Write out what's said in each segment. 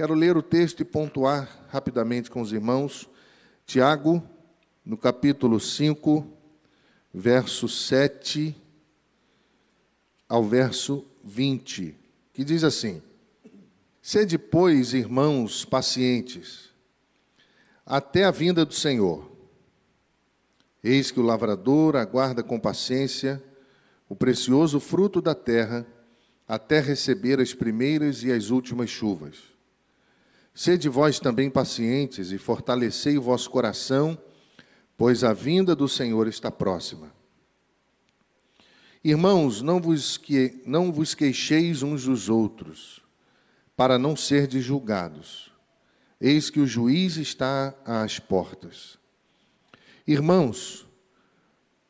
Quero ler o texto e pontuar rapidamente com os irmãos. Tiago, no capítulo 5, verso 7 ao verso 20, que diz assim: Sede, pois, irmãos, pacientes, até a vinda do Senhor. Eis que o lavrador aguarda com paciência o precioso fruto da terra, até receber as primeiras e as últimas chuvas. Sede vós também pacientes e fortalecei o vosso coração, pois a vinda do Senhor está próxima. Irmãos, não vos, que, não vos queixeis uns dos outros, para não serdes julgados. Eis que o juiz está às portas. Irmãos,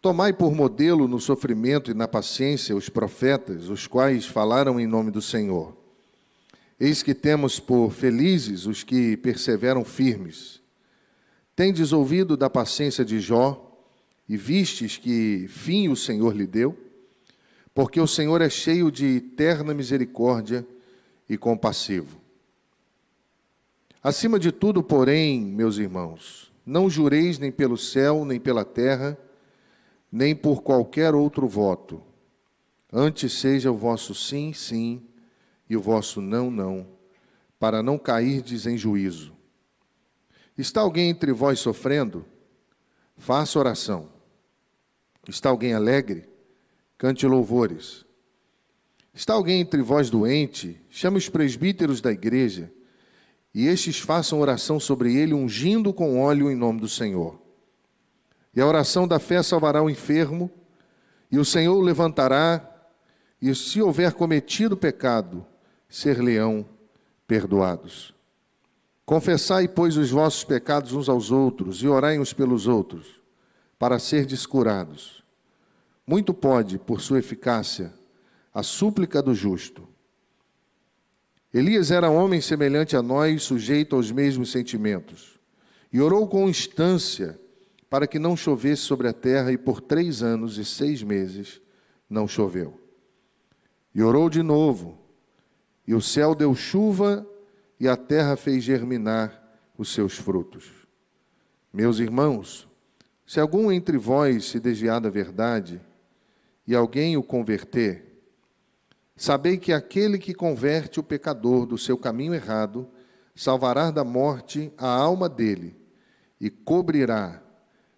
tomai por modelo no sofrimento e na paciência os profetas, os quais falaram em nome do Senhor. Eis que temos por felizes os que perseveram firmes. Tendes ouvido da paciência de Jó e vistes que fim o Senhor lhe deu? Porque o Senhor é cheio de eterna misericórdia e compassivo. Acima de tudo, porém, meus irmãos, não jureis nem pelo céu, nem pela terra, nem por qualquer outro voto. Antes seja o vosso sim, sim e o vosso não, não, para não cairdes em juízo. Está alguém entre vós sofrendo? Faça oração. Está alguém alegre? Cante louvores. Está alguém entre vós doente? Chame os presbíteros da igreja, e estes façam oração sobre ele, ungindo com óleo em nome do Senhor. E a oração da fé salvará o enfermo, e o Senhor o levantará, e se houver cometido pecado, ser-lhe-ão perdoados. Confessai, pois, os vossos pecados uns aos outros e orai uns pelos outros, para ser descurados. Muito pode, por sua eficácia, a súplica do justo. Elias era homem semelhante a nós, sujeito aos mesmos sentimentos, e orou com instância para que não chovesse sobre a terra, e por três anos e seis meses não choveu. E orou de novo, e o céu deu chuva e a terra fez germinar os seus frutos. Meus irmãos, se algum entre vós se desviar da verdade e alguém o converter, sabei que aquele que converte o pecador do seu caminho errado salvará da morte a alma dele e cobrirá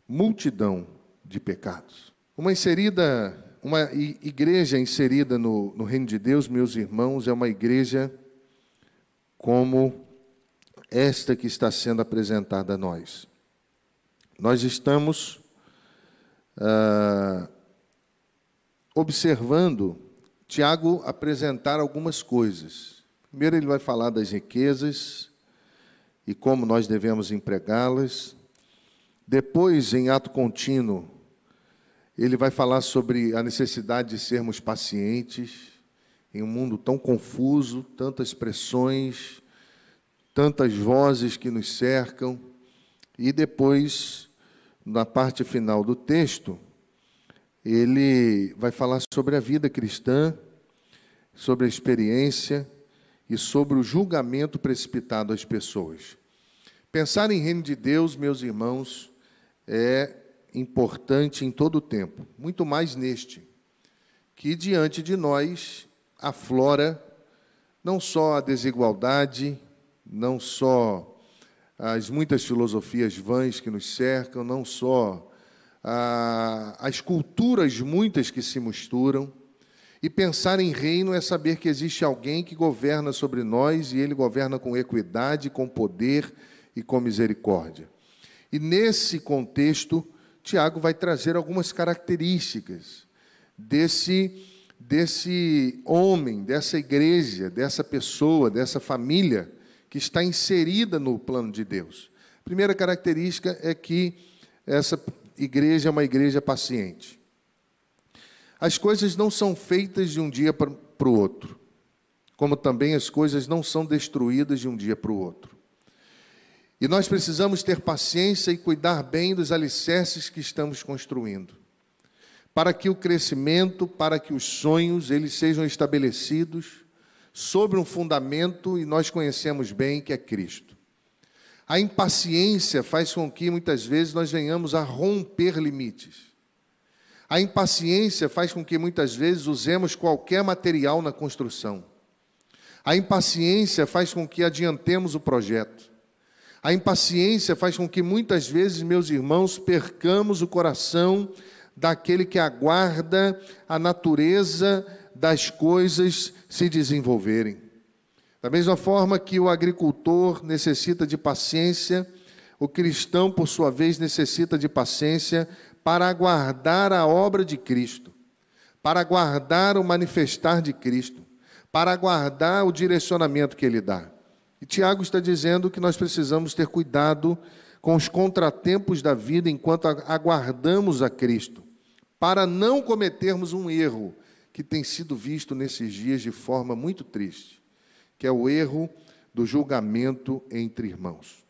multidão de pecados. Uma inserida uma igreja inserida no, no reino de Deus, meus irmãos, é uma igreja como esta que está sendo apresentada a nós. Nós estamos ah, observando Tiago apresentar algumas coisas. Primeiro, ele vai falar das riquezas e como nós devemos empregá-las. Depois, em ato contínuo, ele vai falar sobre a necessidade de sermos pacientes em um mundo tão confuso, tantas pressões, tantas vozes que nos cercam. E depois, na parte final do texto, ele vai falar sobre a vida cristã, sobre a experiência e sobre o julgamento precipitado às pessoas. Pensar em reino de Deus, meus irmãos, é importante em todo o tempo, muito mais neste, que diante de nós aflora não só a desigualdade, não só as muitas filosofias vãs que nos cercam, não só as culturas muitas que se misturam. E pensar em reino é saber que existe alguém que governa sobre nós e ele governa com equidade, com poder e com misericórdia. E nesse contexto, Tiago vai trazer algumas características desse, desse homem, dessa igreja, dessa pessoa, dessa família que está inserida no plano de Deus. Primeira característica é que essa igreja é uma igreja paciente. As coisas não são feitas de um dia para o outro, como também as coisas não são destruídas de um dia para o outro. E nós precisamos ter paciência e cuidar bem dos alicerces que estamos construindo, para que o crescimento, para que os sonhos eles sejam estabelecidos sobre um fundamento e nós conhecemos bem que é Cristo. A impaciência faz com que muitas vezes nós venhamos a romper limites. A impaciência faz com que muitas vezes usemos qualquer material na construção. A impaciência faz com que adiantemos o projeto. A impaciência faz com que muitas vezes, meus irmãos, percamos o coração daquele que aguarda a natureza das coisas se desenvolverem. Da mesma forma que o agricultor necessita de paciência, o cristão, por sua vez, necessita de paciência para aguardar a obra de Cristo, para aguardar o manifestar de Cristo, para aguardar o direcionamento que ele dá. E Tiago está dizendo que nós precisamos ter cuidado com os contratempos da vida enquanto aguardamos a Cristo, para não cometermos um erro que tem sido visto nesses dias de forma muito triste, que é o erro do julgamento entre irmãos.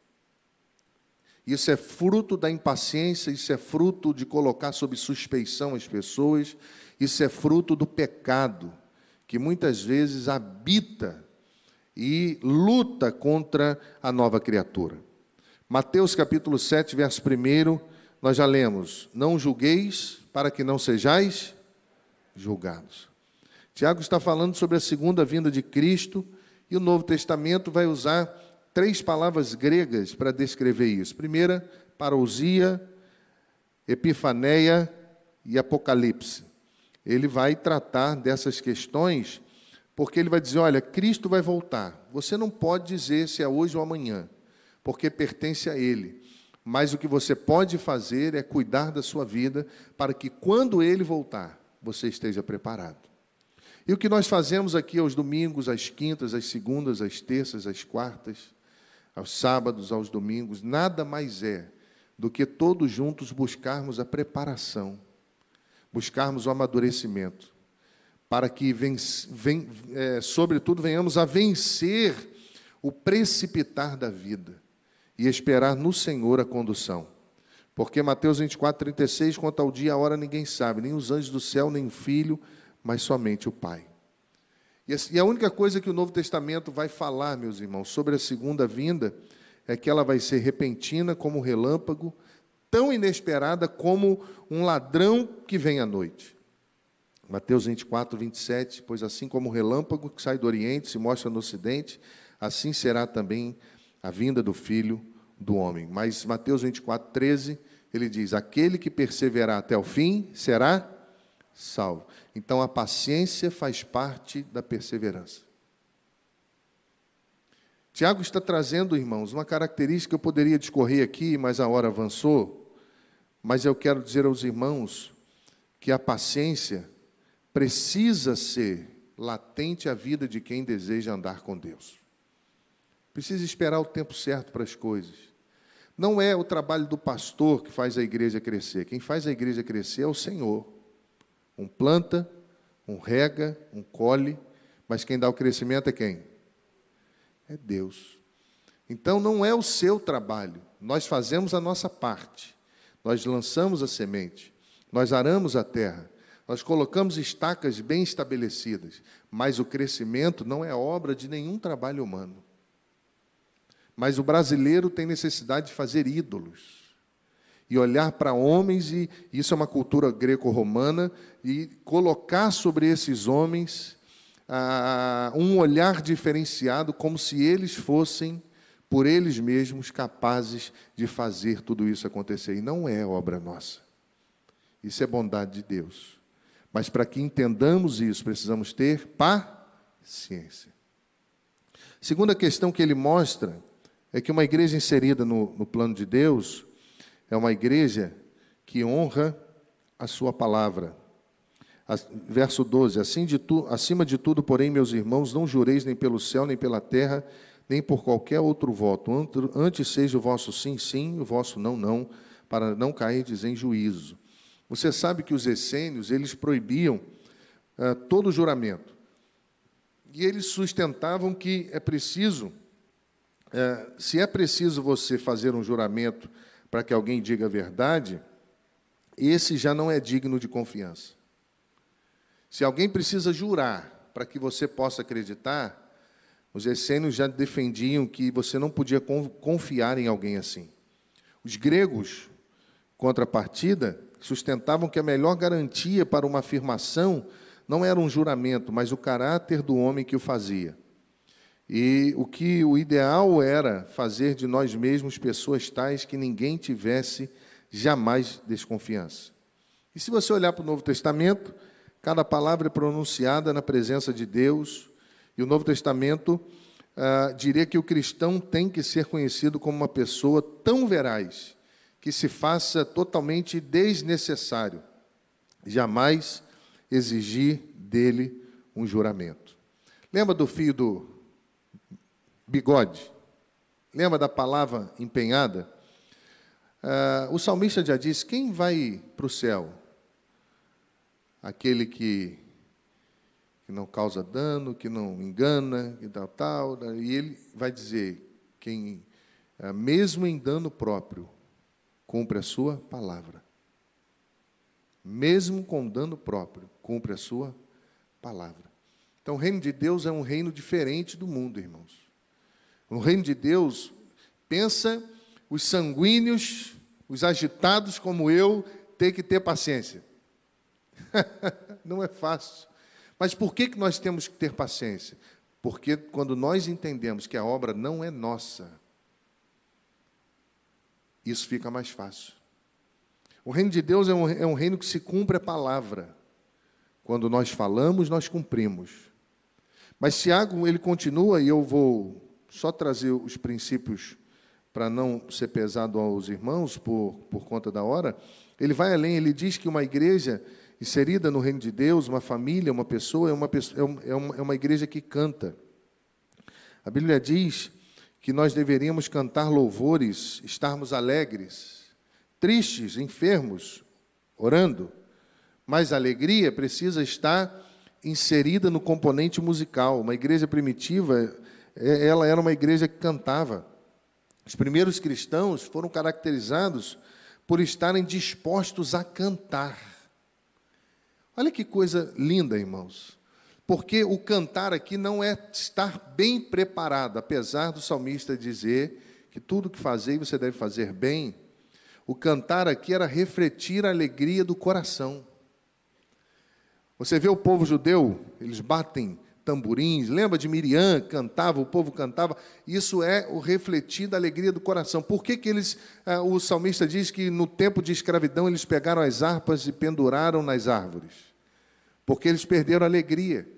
Isso é fruto da impaciência, isso é fruto de colocar sob suspeição as pessoas, isso é fruto do pecado que muitas vezes habita e luta contra a nova criatura. Mateus capítulo 7, verso 1, nós já lemos: Não julgueis para que não sejais julgados. Tiago está falando sobre a segunda vinda de Cristo e o Novo Testamento vai usar três palavras gregas para descrever isso. Primeira, parousia, epifaneia e apocalipse. Ele vai tratar dessas questões porque ele vai dizer: olha, Cristo vai voltar. Você não pode dizer se é hoje ou amanhã, porque pertence a Ele. Mas o que você pode fazer é cuidar da sua vida para que quando Ele voltar, você esteja preparado. E o que nós fazemos aqui aos domingos, às quintas, às segundas, às terças, às quartas, aos sábados, aos domingos, nada mais é do que todos juntos buscarmos a preparação, buscarmos o amadurecimento para que, ven, ven, é, sobretudo, venhamos a vencer o precipitar da vida e esperar no Senhor a condução. Porque Mateus 24, 36, quanto ao dia e a hora ninguém sabe, nem os anjos do céu, nem o filho, mas somente o Pai. E a única coisa que o Novo Testamento vai falar, meus irmãos, sobre a segunda vinda, é que ela vai ser repentina como um relâmpago, tão inesperada como um ladrão que vem à noite. Mateus 24, 27, pois assim como o relâmpago que sai do Oriente se mostra no Ocidente, assim será também a vinda do Filho do Homem. Mas Mateus 24, 13, ele diz: Aquele que perseverar até o fim será salvo. Então a paciência faz parte da perseverança. Tiago está trazendo, irmãos, uma característica que eu poderia discorrer aqui, mas a hora avançou. Mas eu quero dizer aos irmãos que a paciência precisa ser latente a vida de quem deseja andar com Deus. Precisa esperar o tempo certo para as coisas. Não é o trabalho do pastor que faz a igreja crescer. Quem faz a igreja crescer é o Senhor. Um planta, um rega, um colhe, mas quem dá o crescimento é quem? É Deus. Então não é o seu trabalho. Nós fazemos a nossa parte. Nós lançamos a semente. Nós aramos a terra. Nós colocamos estacas bem estabelecidas, mas o crescimento não é obra de nenhum trabalho humano. Mas o brasileiro tem necessidade de fazer ídolos e olhar para homens, e isso é uma cultura greco-romana, e colocar sobre esses homens ah, um olhar diferenciado, como se eles fossem, por eles mesmos, capazes de fazer tudo isso acontecer. E não é obra nossa. Isso é bondade de Deus. Mas para que entendamos isso, precisamos ter paciência. Segunda questão que ele mostra é que uma igreja inserida no, no plano de Deus é uma igreja que honra a sua palavra. Verso 12: assim de tu, acima de tudo, porém, meus irmãos, não jureis nem pelo céu, nem pela terra, nem por qualquer outro voto. Antes seja o vosso sim, sim, o vosso não, não, para não cairdes em juízo. Você sabe que os essênios, eles proibiam uh, todo juramento. E eles sustentavam que é preciso, uh, se é preciso você fazer um juramento para que alguém diga a verdade, esse já não é digno de confiança. Se alguém precisa jurar para que você possa acreditar, os essênios já defendiam que você não podia confiar em alguém assim. Os gregos, contrapartida, sustentavam que a melhor garantia para uma afirmação não era um juramento, mas o caráter do homem que o fazia. E o que o ideal era fazer de nós mesmos pessoas tais que ninguém tivesse jamais desconfiança. E se você olhar para o Novo Testamento, cada palavra é pronunciada na presença de Deus, e o Novo Testamento ah, diria que o cristão tem que ser conhecido como uma pessoa tão veraz que se faça totalmente desnecessário, jamais exigir dele um juramento. Lembra do fio do bigode? Lembra da palavra empenhada? Uh, o salmista já disse: quem vai para o céu? Aquele que, que não causa dano, que não engana, e tal, tal. E ele vai dizer: quem, uh, mesmo em dano próprio, cumpre a sua palavra. Mesmo com dano próprio, cumpre a sua palavra. Então, o reino de Deus é um reino diferente do mundo, irmãos. O reino de Deus, pensa os sanguíneos, os agitados como eu, ter que ter paciência. Não é fácil. Mas por que, que nós temos que ter paciência? Porque quando nós entendemos que a obra não é nossa, isso fica mais fácil. O reino de Deus é um, é um reino que se cumpre a palavra. Quando nós falamos, nós cumprimos. Mas Tiago, ele continua, e eu vou só trazer os princípios para não ser pesado aos irmãos por, por conta da hora. Ele vai além, ele diz que uma igreja inserida no reino de Deus, uma família, uma pessoa, é uma, é, é uma, é uma igreja que canta. A Bíblia diz que nós deveríamos cantar louvores, estarmos alegres, tristes, enfermos, orando. Mas a alegria precisa estar inserida no componente musical. Uma igreja primitiva, é, ela era uma igreja que cantava. Os primeiros cristãos foram caracterizados por estarem dispostos a cantar. Olha que coisa linda, irmãos. Porque o cantar aqui não é estar bem preparado, apesar do salmista dizer que tudo que fazer você deve fazer bem. O cantar aqui era refletir a alegria do coração. Você vê o povo judeu, eles batem tamborins, lembra de Miriam, cantava, o povo cantava, isso é o refletir da alegria do coração. Por que, que eles, ah, o salmista diz que no tempo de escravidão eles pegaram as harpas e penduraram nas árvores? Porque eles perderam a alegria.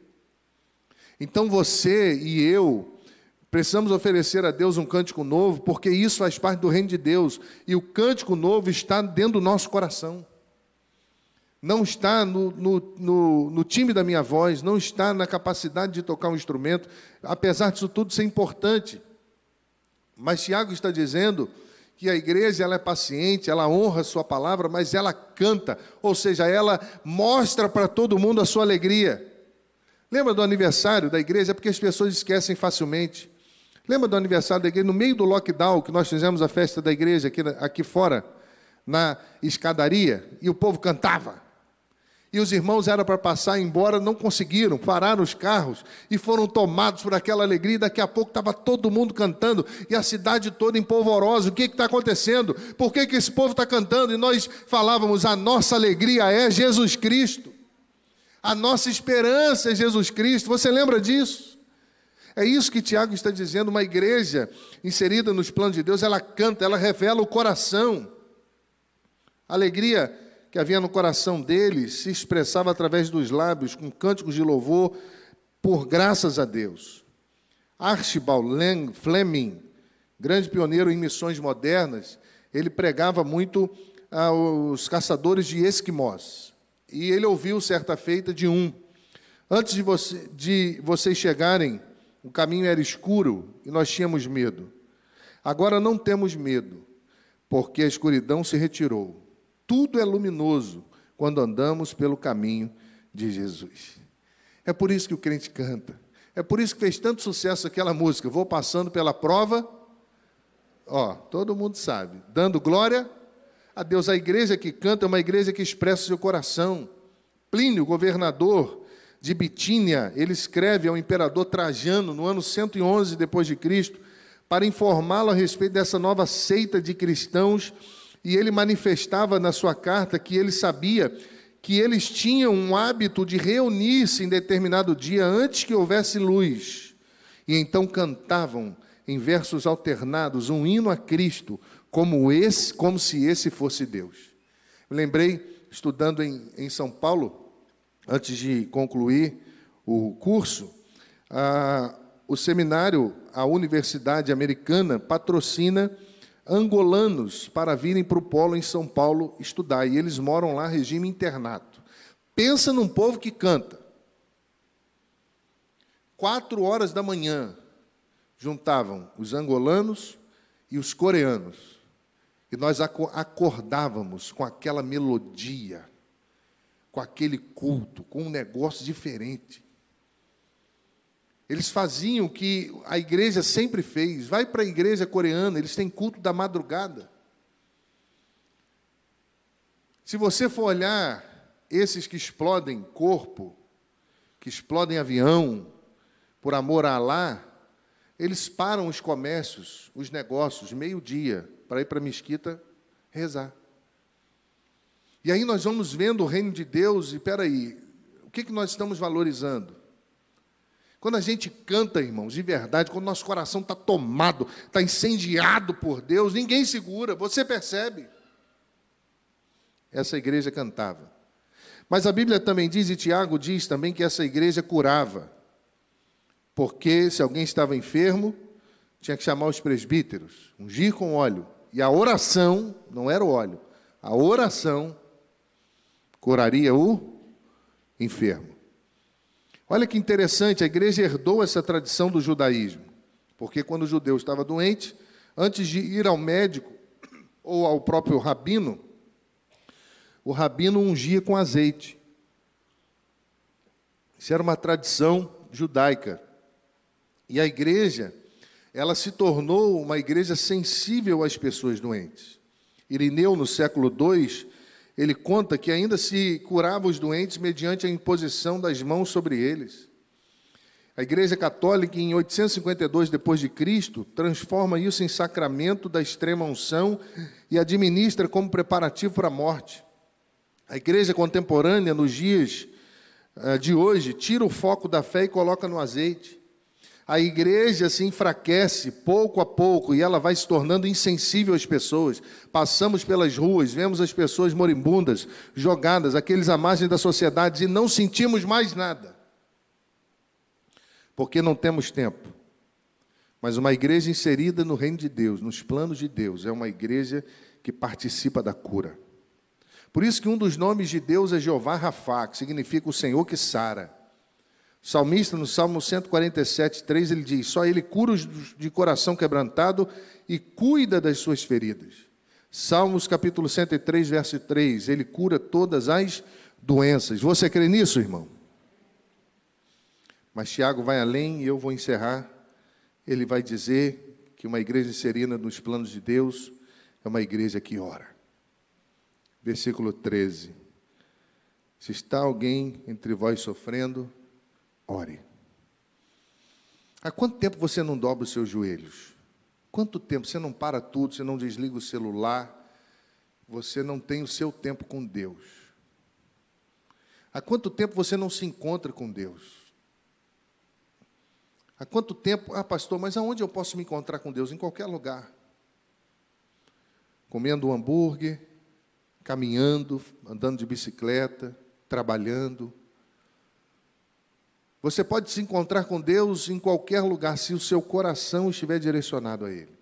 Então você e eu precisamos oferecer a Deus um cântico novo, porque isso faz parte do reino de Deus, e o cântico novo está dentro do nosso coração não está no, no, no, no, time da minha voz, não está na capacidade de tocar um instrumento, apesar disso tudo ser importante. Mas Tiago está dizendo que a igreja ela é paciente, ela honra a sua palavra, mas ela canta, ou seja, ela mostra para todo mundo a sua alegria. Lembra do aniversário da igreja? É porque as pessoas esquecem facilmente. Lembra do aniversário da igreja? No meio do lockdown, que nós fizemos a festa da igreja aqui, aqui fora, na escadaria, e o povo cantava e os irmãos eram para passar embora, não conseguiram, pararam os carros e foram tomados por aquela alegria. Daqui a pouco estava todo mundo cantando e a cidade toda empolvorosa. O que está acontecendo? Por que, que esse povo está cantando? E nós falávamos: a nossa alegria é Jesus Cristo, a nossa esperança é Jesus Cristo. Você lembra disso? É isso que Tiago está dizendo. Uma igreja inserida nos planos de Deus, ela canta, ela revela o coração. Alegria que havia no coração deles se expressava através dos lábios, com cânticos de louvor, por graças a Deus. Archibald Fleming, grande pioneiro em missões modernas, ele pregava muito aos caçadores de esquimós. E ele ouviu certa feita de um: Antes de, você, de vocês chegarem, o caminho era escuro e nós tínhamos medo. Agora não temos medo, porque a escuridão se retirou tudo é luminoso quando andamos pelo caminho de Jesus. É por isso que o crente canta. É por isso que fez tanto sucesso aquela música. Vou passando pela prova. Ó, todo mundo sabe. Dando glória a Deus. A igreja que canta é uma igreja que expressa seu coração. Plínio, governador, de Bitínia, ele escreve ao imperador Trajano no ano 111 depois de Cristo, para informá-lo a respeito dessa nova seita de cristãos, e ele manifestava na sua carta que ele sabia que eles tinham um hábito de reunir-se em determinado dia antes que houvesse luz, e então cantavam em versos alternados um hino a Cristo, como esse, como se esse fosse Deus. Eu lembrei estudando em, em São Paulo, antes de concluir o curso, a, o seminário, a Universidade Americana, patrocina angolanos para virem para o polo em São Paulo estudar. E eles moram lá, regime internato. Pensa num povo que canta. Quatro horas da manhã, juntavam os angolanos e os coreanos. E nós acordávamos com aquela melodia, com aquele culto, com um negócio diferente. Eles faziam o que a igreja sempre fez. Vai para a igreja coreana, eles têm culto da madrugada. Se você for olhar esses que explodem corpo, que explodem avião, por amor a Alá, eles param os comércios, os negócios, meio-dia, para ir para a mesquita rezar. E aí nós vamos vendo o reino de Deus, e peraí, o que, que nós estamos valorizando? Quando a gente canta, irmãos, de verdade, quando nosso coração está tomado, está incendiado por Deus, ninguém segura, você percebe. Essa igreja cantava. Mas a Bíblia também diz, e Tiago diz também, que essa igreja curava. Porque se alguém estava enfermo, tinha que chamar os presbíteros, ungir com óleo. E a oração, não era o óleo, a oração curaria o enfermo. Olha que interessante, a igreja herdou essa tradição do judaísmo, porque quando o judeu estava doente, antes de ir ao médico ou ao próprio rabino, o rabino ungia com azeite. Isso era uma tradição judaica. E a igreja, ela se tornou uma igreja sensível às pessoas doentes. Irineu, no século II, ele conta que ainda se curava os doentes mediante a imposição das mãos sobre eles. A Igreja Católica, em 852 depois de Cristo, transforma isso em sacramento da extrema unção e administra como preparativo para a morte. A Igreja contemporânea, nos dias eh, de hoje, tira o foco da fé e coloca no azeite a igreja se enfraquece pouco a pouco e ela vai se tornando insensível às pessoas. Passamos pelas ruas, vemos as pessoas moribundas, jogadas, aqueles à margem da sociedade e não sentimos mais nada. Porque não temos tempo. Mas uma igreja inserida no reino de Deus, nos planos de Deus, é uma igreja que participa da cura. Por isso que um dos nomes de Deus é Jeová Rafá, que significa o Senhor que sara. Salmista, no Salmo 147, 3, ele diz: Só ele cura os de coração quebrantado e cuida das suas feridas. Salmos capítulo 103, verso 3, ele cura todas as doenças. Você crê nisso, irmão? Mas Tiago vai além e eu vou encerrar. Ele vai dizer que uma igreja serena nos planos de Deus é uma igreja que ora. Versículo 13. Se está alguém entre vós sofrendo, Ore. Há quanto tempo você não dobra os seus joelhos? Quanto tempo você não para tudo, você não desliga o celular, você não tem o seu tempo com Deus? Há quanto tempo você não se encontra com Deus? Há quanto tempo, ah, pastor, mas aonde eu posso me encontrar com Deus? Em qualquer lugar. Comendo um hambúrguer, caminhando, andando de bicicleta, trabalhando, você pode se encontrar com Deus em qualquer lugar, se o seu coração estiver direcionado a Ele.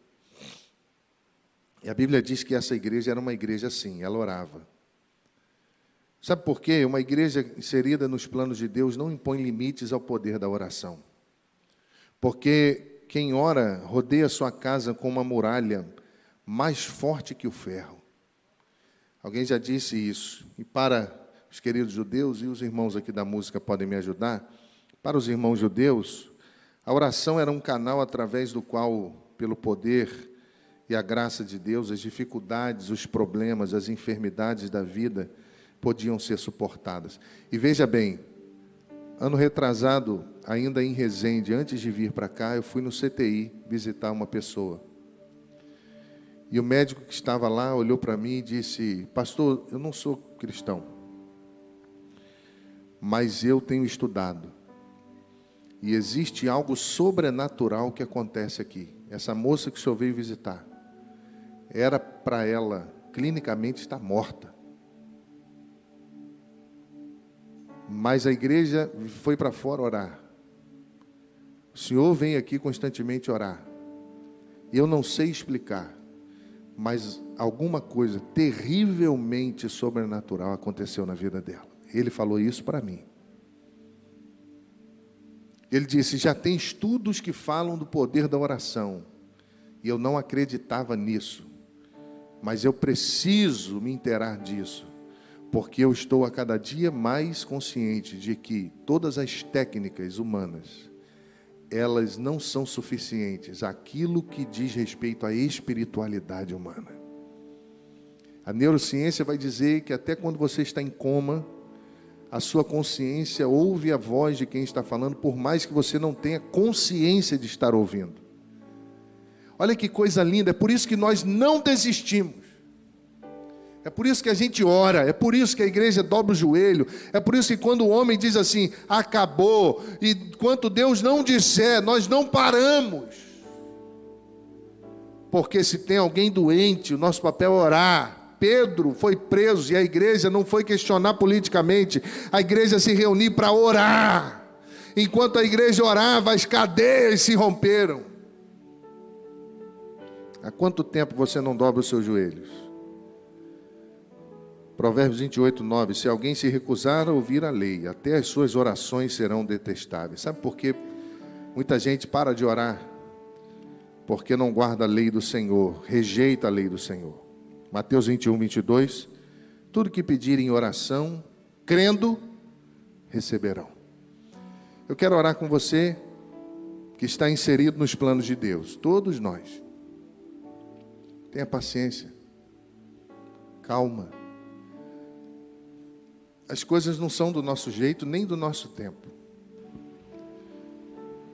E a Bíblia diz que essa igreja era uma igreja assim, ela orava. Sabe por quê? Uma igreja inserida nos planos de Deus não impõe limites ao poder da oração. Porque quem ora rodeia sua casa com uma muralha mais forte que o ferro. Alguém já disse isso. E para os queridos judeus e os irmãos aqui da música podem me ajudar. Para os irmãos judeus, a oração era um canal através do qual, pelo poder e a graça de Deus, as dificuldades, os problemas, as enfermidades da vida podiam ser suportadas. E veja bem, ano retrasado, ainda em Resende, antes de vir para cá, eu fui no CTI visitar uma pessoa. E o médico que estava lá olhou para mim e disse: Pastor, eu não sou cristão, mas eu tenho estudado. E existe algo sobrenatural que acontece aqui. Essa moça que o senhor veio visitar, era para ela, clinicamente, estar morta. Mas a igreja foi para fora orar. O Senhor vem aqui constantemente orar. Eu não sei explicar, mas alguma coisa terrivelmente sobrenatural aconteceu na vida dela. Ele falou isso para mim. Ele disse: já tem estudos que falam do poder da oração. E eu não acreditava nisso. Mas eu preciso me inteirar disso porque eu estou a cada dia mais consciente de que todas as técnicas humanas elas não são suficientes aquilo que diz respeito à espiritualidade humana. A neurociência vai dizer que até quando você está em coma, a sua consciência ouve a voz de quem está falando, por mais que você não tenha consciência de estar ouvindo. Olha que coisa linda, é por isso que nós não desistimos. É por isso que a gente ora, é por isso que a igreja dobra o joelho, é por isso que quando o homem diz assim, acabou, e enquanto Deus não disser, nós não paramos. Porque se tem alguém doente, o nosso papel é orar. Pedro foi preso e a igreja não foi questionar politicamente, a igreja se reuniu para orar. Enquanto a igreja orava, as cadeias se romperam. Há quanto tempo você não dobra os seus joelhos? Provérbios 28, 9. Se alguém se recusar a ouvir a lei, até as suas orações serão detestáveis. Sabe por quê? Muita gente para de orar porque não guarda a lei do Senhor, rejeita a lei do Senhor. Mateus 21, 22. Tudo que pedirem em oração, crendo, receberão. Eu quero orar com você que está inserido nos planos de Deus, todos nós. Tenha paciência, calma as coisas não são do nosso jeito nem do nosso tempo.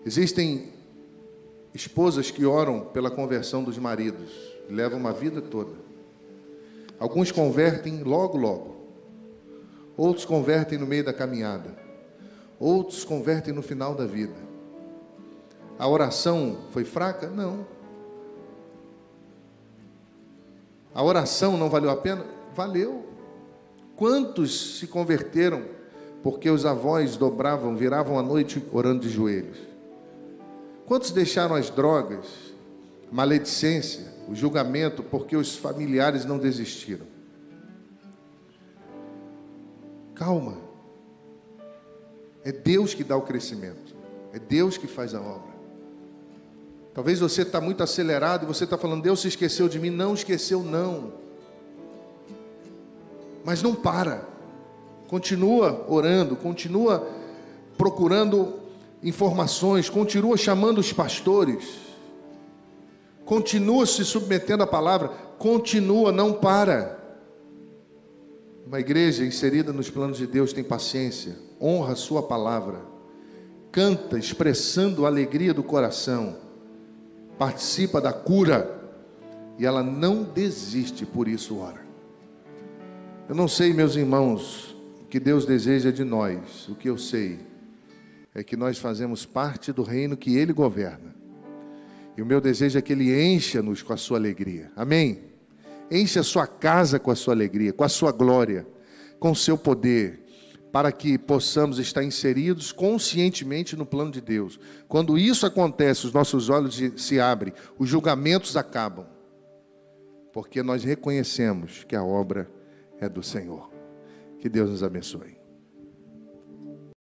Existem esposas que oram pela conversão dos maridos, levam uma vida toda. Alguns convertem logo, logo. Outros convertem no meio da caminhada. Outros convertem no final da vida. A oração foi fraca? Não. A oração não valeu a pena? Valeu. Quantos se converteram porque os avós dobravam, viravam a noite orando de joelhos? Quantos deixaram as drogas, maledicência, o julgamento porque os familiares não desistiram? Calma. É Deus que dá o crescimento. É Deus que faz a obra. Talvez você está muito acelerado e você está falando, Deus se esqueceu de mim. Não esqueceu, não. Mas não para. Continua orando, continua procurando informações, continua chamando os pastores, continua se submetendo à palavra, continua, não para. Uma igreja inserida nos planos de Deus tem paciência, honra a sua palavra, canta expressando a alegria do coração, participa da cura e ela não desiste, por isso ora. Eu não sei, meus irmãos, o que Deus deseja de nós. O que eu sei é que nós fazemos parte do reino que Ele governa. E o meu desejo é que Ele encha-nos com a sua alegria. Amém? Enche a sua casa com a sua alegria, com a sua glória, com o seu poder, para que possamos estar inseridos conscientemente no plano de Deus. Quando isso acontece, os nossos olhos se abrem, os julgamentos acabam, porque nós reconhecemos que a obra é do Senhor. Que Deus nos abençoe.